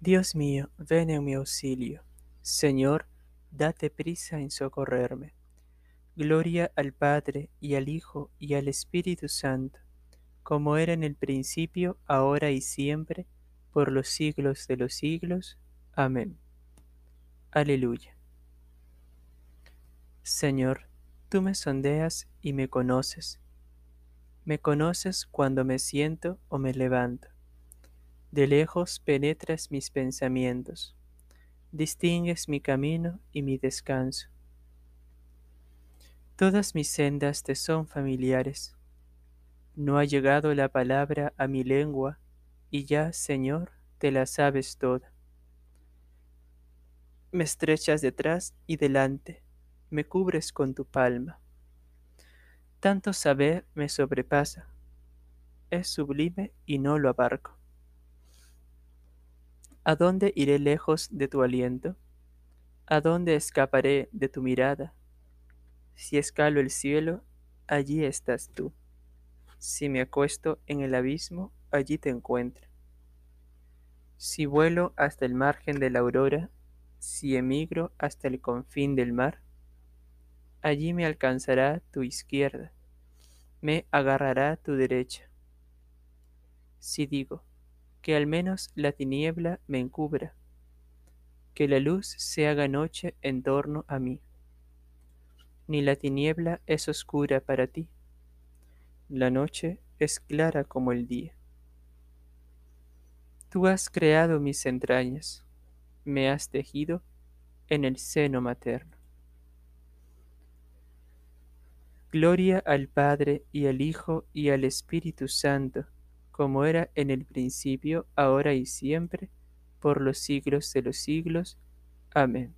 Dios mío, ven en mi auxilio. Señor, date prisa en socorrerme. Gloria al Padre y al Hijo y al Espíritu Santo, como era en el principio, ahora y siempre, por los siglos de los siglos. Amén. Aleluya. Señor, tú me sondeas y me conoces. Me conoces cuando me siento o me levanto de lejos penetras mis pensamientos, distingues mi camino y mi descanso. Todas mis sendas te son familiares. No ha llegado la palabra a mi lengua, y ya, Señor, te la sabes toda. Me estrechas detrás y delante, me cubres con tu palma. Tanto saber me sobrepasa, es sublime y no lo abarco. ¿A dónde iré lejos de tu aliento? ¿A dónde escaparé de tu mirada? Si escalo el cielo, allí estás tú. Si me acuesto en el abismo, allí te encuentro. Si vuelo hasta el margen de la aurora, si emigro hasta el confín del mar, allí me alcanzará tu izquierda, me agarrará tu derecha. Si digo, que al menos la tiniebla me encubra, que la luz se haga noche en torno a mí. Ni la tiniebla es oscura para ti, la noche es clara como el día. Tú has creado mis entrañas, me has tejido en el seno materno. Gloria al Padre y al Hijo y al Espíritu Santo como era en el principio, ahora y siempre, por los siglos de los siglos. Amén.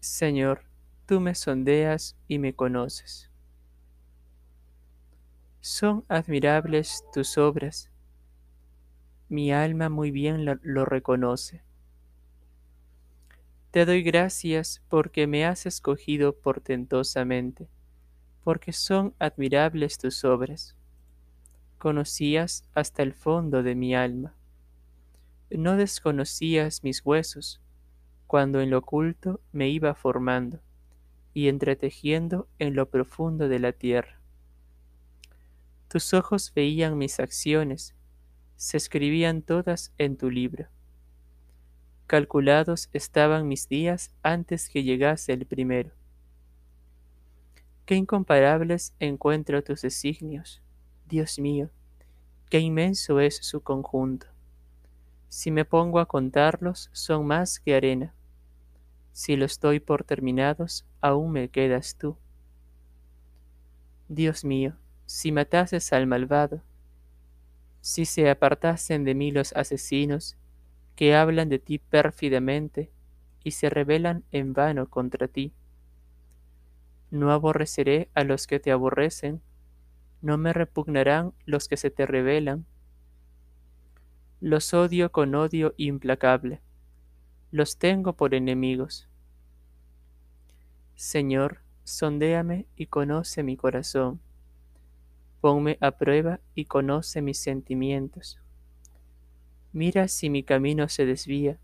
Señor, tú me sondeas y me conoces. Son admirables tus obras. Mi alma muy bien lo, reconoce. Te doy gracias porque me has escogido portentosamente porque son admirables tus obras. Conocías hasta el fondo de mi alma. No desconocías mis huesos, cuando en lo oculto me iba formando y entretejiendo en lo profundo de la tierra. Tus ojos veían mis acciones, se escribían todas en tu libro. Calculados estaban mis días antes que llegase el primero Qué incomparables encuentro tus designios, Dios mío, qué inmenso es su conjunto. Si me pongo a contarlos, son más que arena. Si los doy por terminados, aún me quedas tú. Dios mío, si matases al malvado, si se apartasen de mí los asesinos que hablan de ti pérfidamente y se rebelan en vano contra ti, no aborreceré a los que te aborrecen, no me repugnarán los que se te rebelan. Los odio con odio implacable, los tengo por enemigos. Señor, sondéame y conoce mi corazón. Ponme a prueba y conoce mis sentimientos. Mira si mi camino se desvía.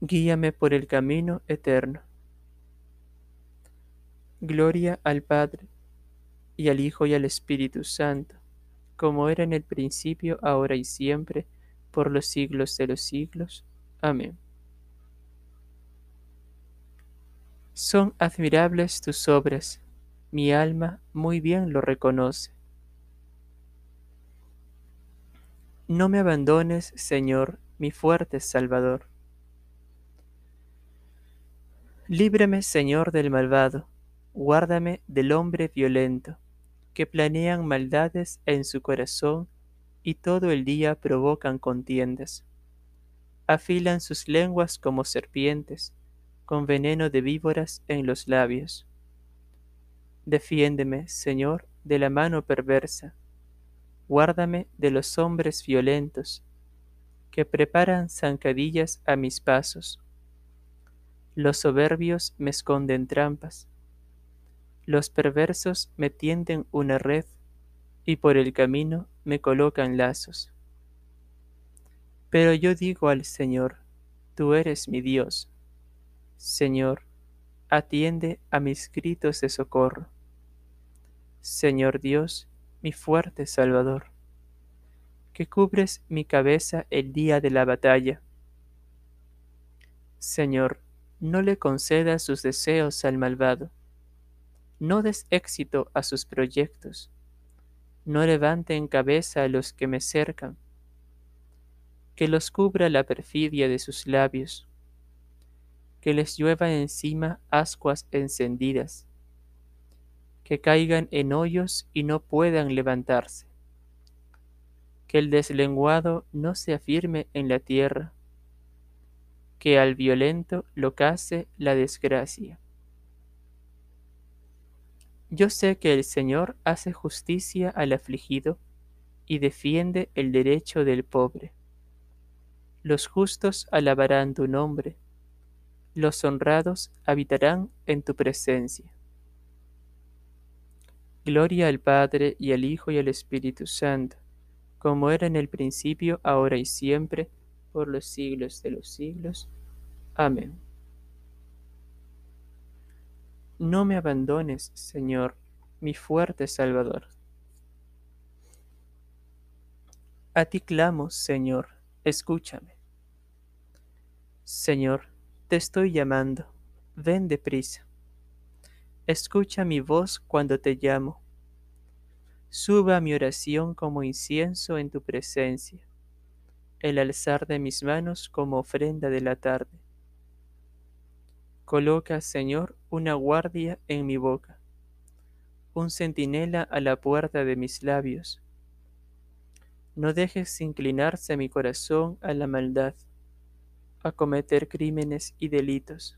Guíame por el camino eterno. Gloria al Padre, y al Hijo y al Espíritu Santo, como era en el principio, ahora y siempre, por los siglos de los siglos. Amén. Son admirables tus obras, mi alma muy bien lo reconoce. No me abandones, Señor, mi fuerte Salvador. Líbreme, Señor, del malvado Guárdame del hombre violento, que planean maldades en su corazón y todo el día provocan contiendas. Afilan sus lenguas como serpientes, con veneno de víboras en los labios. Defiéndeme, Señor, de la mano perversa. Guárdame de los hombres violentos, que preparan zancadillas a mis pasos. Los soberbios me esconden trampas los perversos me tienden una red, y por el camino me colocan lazos. Pero yo digo al Señor, tú eres mi Dios. Señor, atiende a mis gritos de socorro. Señor Dios, mi fuerte Salvador, que cubres mi cabeza el día de la batalla. Señor, no le concedas sus deseos al malvado, no des éxito a sus proyectos, no levante en cabeza a los que me cercan, que los cubra la perfidia de sus labios, que les llueva encima ascuas encendidas, que caigan en hoyos y no puedan levantarse, que el deslenguado no se afirme en la tierra, que al violento lo case la desgracia. Yo sé que el Señor hace justicia al afligido y defiende el derecho del pobre. Los justos alabarán tu nombre, los honrados habitarán en tu presencia. Gloria al Padre y al Hijo y al Espíritu Santo, como era en el principio, ahora y siempre, por los siglos de los siglos. Amén. No me abandones, Señor, mi fuerte Salvador. A ti clamo, Señor, escúchame. Señor, te estoy llamando, ven deprisa. Escucha mi voz cuando te llamo. Suba mi oración como incienso en tu presencia, el alzar de mis manos como ofrenda de la tarde. Coloca, Señor, una guardia en mi boca, un centinela a la puerta de mis labios. No dejes inclinarse mi corazón a la maldad a cometer crímenes y delitos,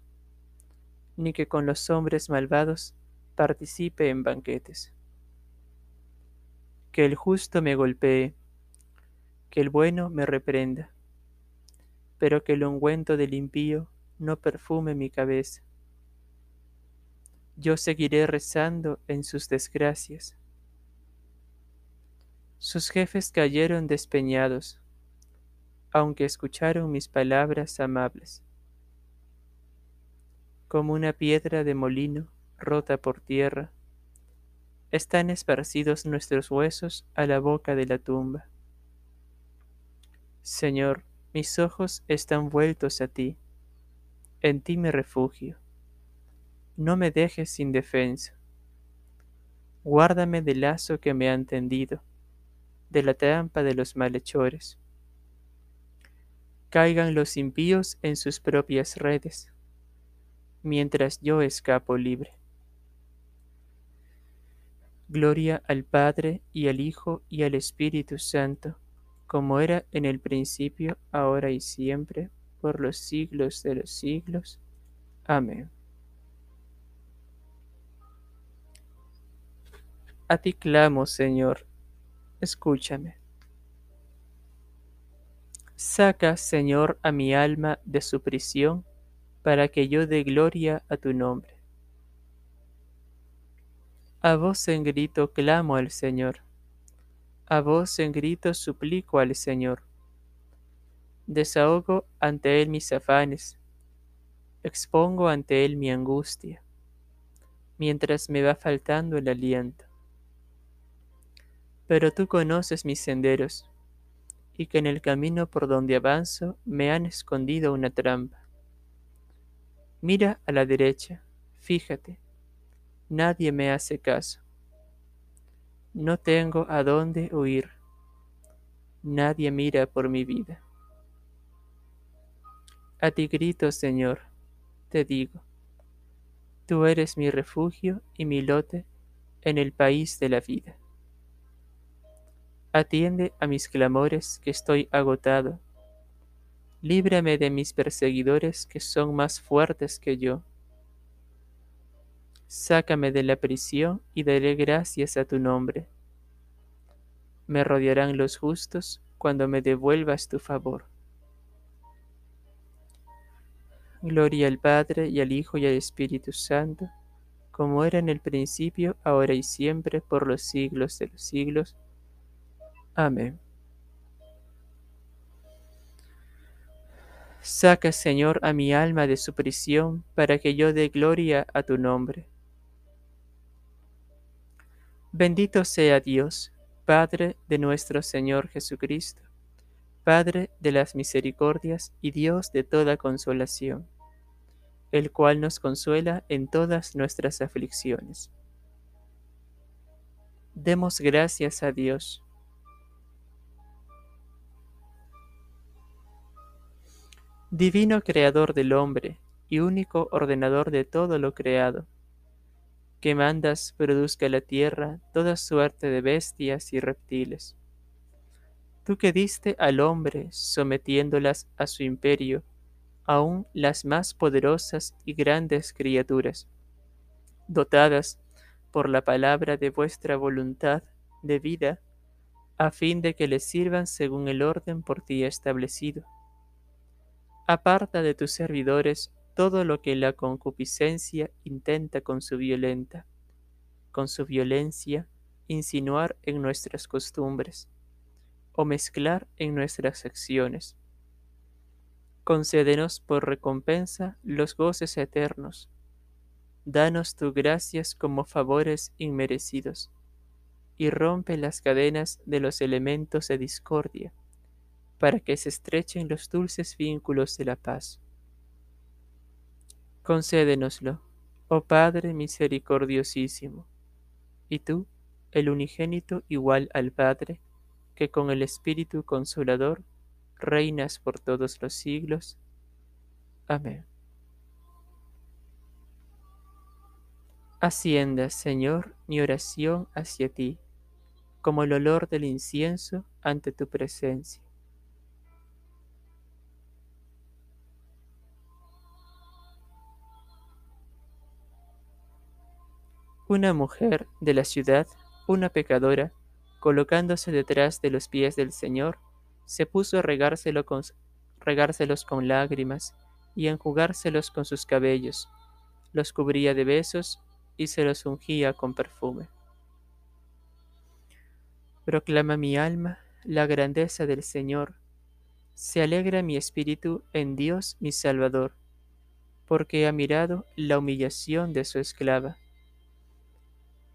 ni que con los hombres malvados participe en banquetes. Que el justo me golpee, que el bueno me reprenda, pero que el ungüento del impío no perfume mi cabeza. Yo seguiré rezando en sus desgracias. Sus jefes cayeron despeñados, aunque escucharon mis palabras amables. Como una piedra de molino rota por tierra, están esparcidos nuestros huesos a la boca de la tumba. Señor, mis ojos están vueltos a ti, en ti me refugio. No me dejes sin defensa. Guárdame del lazo que me han tendido, de la trampa de los malhechores caigan los impíos en sus propias redes, mientras yo escapo libre. Gloria al Padre y al Hijo y al Espíritu Santo, como era en el principio, ahora y siempre, por los siglos de los siglos. Amén. A ti clamo, Señor, escúchame. Saca, Señor, a mi alma de su prisión, para que yo dé gloria a tu nombre. A voz en grito clamo al Señor. A voz en grito suplico al Señor. Desahogo ante Él mis afanes. Expongo ante Él mi angustia, mientras me va faltando el aliento. Pero tú conoces mis senderos y que en el camino por donde avanzo me han escondido una trampa. Mira a la derecha, fíjate, nadie me hace caso. No tengo a dónde huir. Nadie mira por mi vida. A ti grito, Señor, te digo, tú eres mi refugio y mi lote en el país de la vida. Atiende a mis clamores, que estoy agotado. Líbrame de mis perseguidores, que son más fuertes que yo. Sácame de la prisión y daré gracias a tu nombre. Me rodearán los justos cuando me devuelvas tu favor. Gloria al Padre y al Hijo y al Espíritu Santo, como era en el principio, ahora y siempre, por los siglos de los siglos. Amén. Saca, Señor, a mi alma de su prisión, para que yo dé gloria a tu nombre. Bendito sea Dios, Padre de nuestro Señor Jesucristo, Padre de las misericordias y Dios de toda consolación, el cual nos consuela en todas nuestras aflicciones. Demos gracias a Dios. Divino Creador del hombre y único ordenador de todo lo creado, que mandas produzca la tierra toda suerte de bestias y reptiles. Tú que diste al hombre, sometiéndolas a su imperio, aun las más poderosas y grandes criaturas, dotadas por la palabra de vuestra voluntad de vida, a fin de que les sirvan según el orden por ti establecido. Aparta de tus servidores todo lo que la concupiscencia intenta con su violenta, con su violencia, insinuar en nuestras costumbres o mezclar en nuestras acciones. Concédenos por recompensa los goces eternos. Danos tu gracias como favores inmerecidos, y rompe las cadenas de los elementos de discordia para que se estrechen los dulces vínculos de la paz. Concédenoslo, oh Padre misericordiosísimo, y tú, el unigénito igual al Padre, que con el Espíritu Consolador reinas por todos los siglos. Amén. Ascienda, Señor, mi oración hacia ti, como el olor del incienso ante tu presencia Una mujer de la ciudad, una pecadora, colocándose detrás de los pies del Señor, se puso a regárselos con lágrimas y a enjugárselos con sus cabellos, los cubría de besos y se los ungía con perfume. Proclama mi alma la grandeza del Señor, se alegra mi espíritu en Dios mi Salvador, porque ha mirado la humillación de su esclava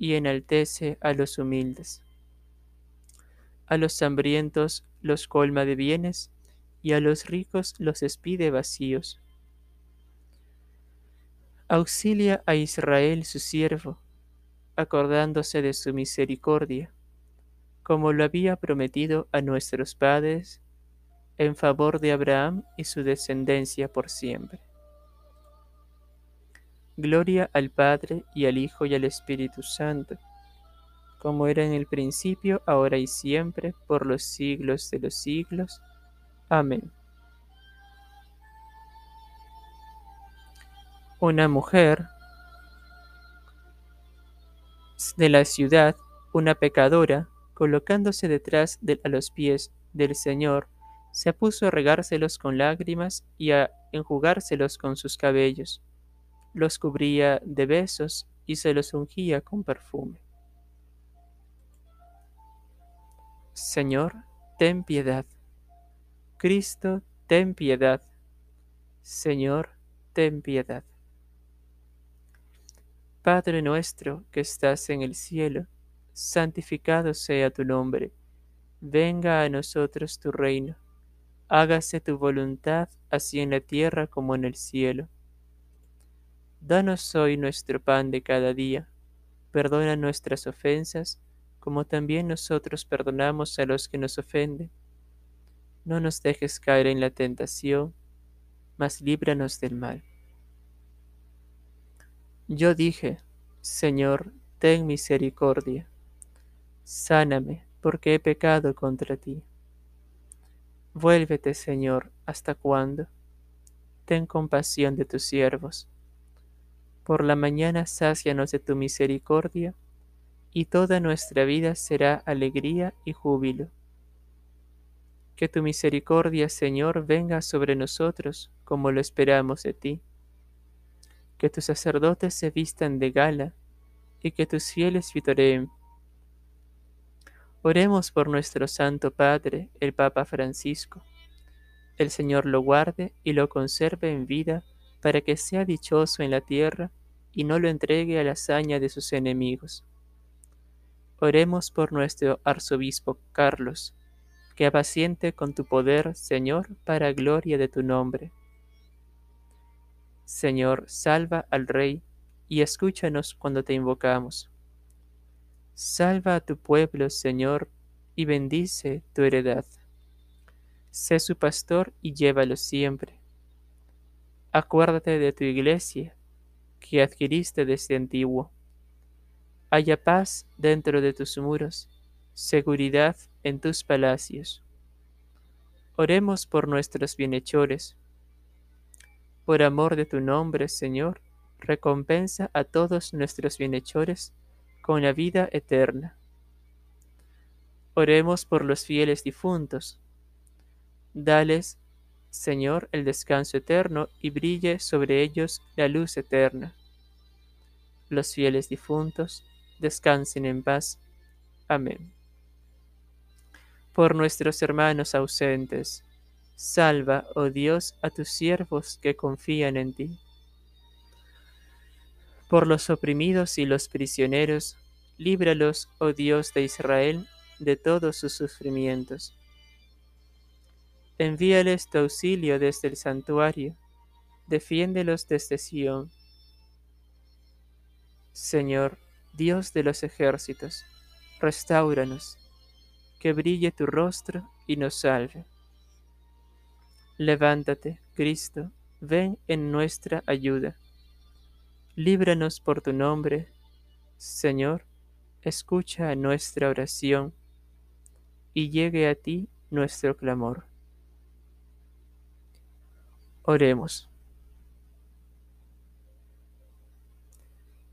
y enaltece a los humildes. A los hambrientos los colma de bienes, y a los ricos los despide vacíos. Auxilia a Israel su siervo, acordándose de su misericordia, como lo había prometido a nuestros padres, en favor de Abraham y su descendencia por siempre. Gloria al Padre y al Hijo y al Espíritu Santo, como era en el principio, ahora y siempre, por los siglos de los siglos. Amén. Una mujer de la ciudad, una pecadora, colocándose detrás de a los pies del Señor, se puso a regárselos con lágrimas y a enjugárselos con sus cabellos los cubría de besos y se los ungía con perfume. Señor, ten piedad. Cristo, ten piedad. Señor, ten piedad. Padre nuestro que estás en el cielo, santificado sea tu nombre. Venga a nosotros tu reino. Hágase tu voluntad, así en la tierra como en el cielo. Danos hoy nuestro pan de cada día. Perdona nuestras ofensas, como también nosotros perdonamos a los que nos ofenden. No nos dejes caer en la tentación, mas líbranos del mal. Yo dije, Señor, ten misericordia. Sáname, porque he pecado contra ti. Vuélvete, Señor, ¿hasta cuándo? Ten compasión de tus siervos. Por la mañana sácianos de tu misericordia, y toda nuestra vida será alegría y júbilo. Que tu misericordia, Señor, venga sobre nosotros como lo esperamos de ti. Que tus sacerdotes se vistan de gala y que tus fieles vitoreen. Oremos por nuestro Santo Padre, el Papa Francisco. El Señor lo guarde y lo conserve en vida para que sea dichoso en la tierra y no lo entregue a la hazaña de sus enemigos. Oremos por nuestro arzobispo Carlos, que apaciente con tu poder, Señor, para gloria de tu nombre. Señor, salva al Rey y escúchanos cuando te invocamos. Salva a tu pueblo, Señor, y bendice tu heredad. Sé su pastor y llévalo siempre. Acuérdate de tu iglesia, que adquiriste desde antiguo. Haya paz dentro de tus muros, seguridad en tus palacios. Oremos por nuestros bienhechores. Por amor de tu nombre, Señor, recompensa a todos nuestros bienhechores con la vida eterna. Oremos por los fieles difuntos. Dales, Señor, el descanso eterno y brille sobre ellos la luz eterna. Los fieles difuntos, descansen en paz. Amén. Por nuestros hermanos ausentes, salva, oh Dios, a tus siervos que confían en ti. Por los oprimidos y los prisioneros, líbralos, oh Dios de Israel, de todos sus sufrimientos. Envíales tu auxilio desde el santuario, defiéndelos desde Sión. Señor, Dios de los ejércitos, restauranos, que brille tu rostro y nos salve. Levántate, Cristo, ven en nuestra ayuda. Líbranos por tu nombre, Señor, escucha nuestra oración y llegue a ti nuestro clamor. Oremos.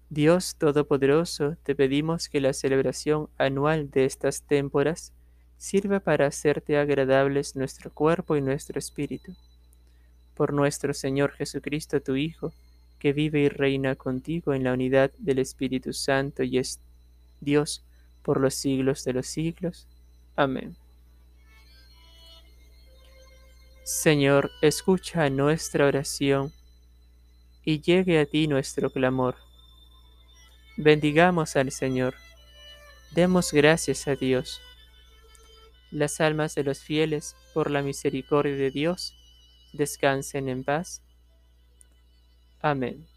Dios Todopoderoso, te pedimos que la celebración anual de estas témporas sirva para hacerte agradables nuestro cuerpo y nuestro espíritu. Por nuestro Señor Jesucristo, tu Hijo, que vive y reina contigo en la unidad del Espíritu Santo y es Dios por los siglos de los siglos. Amén. Señor, escucha nuestra oración y llegue a ti nuestro clamor Bendigamos al Señor. Demos gracias a Dios. Las almas de los fieles, por la misericordia de Dios, descansen en paz. Amén.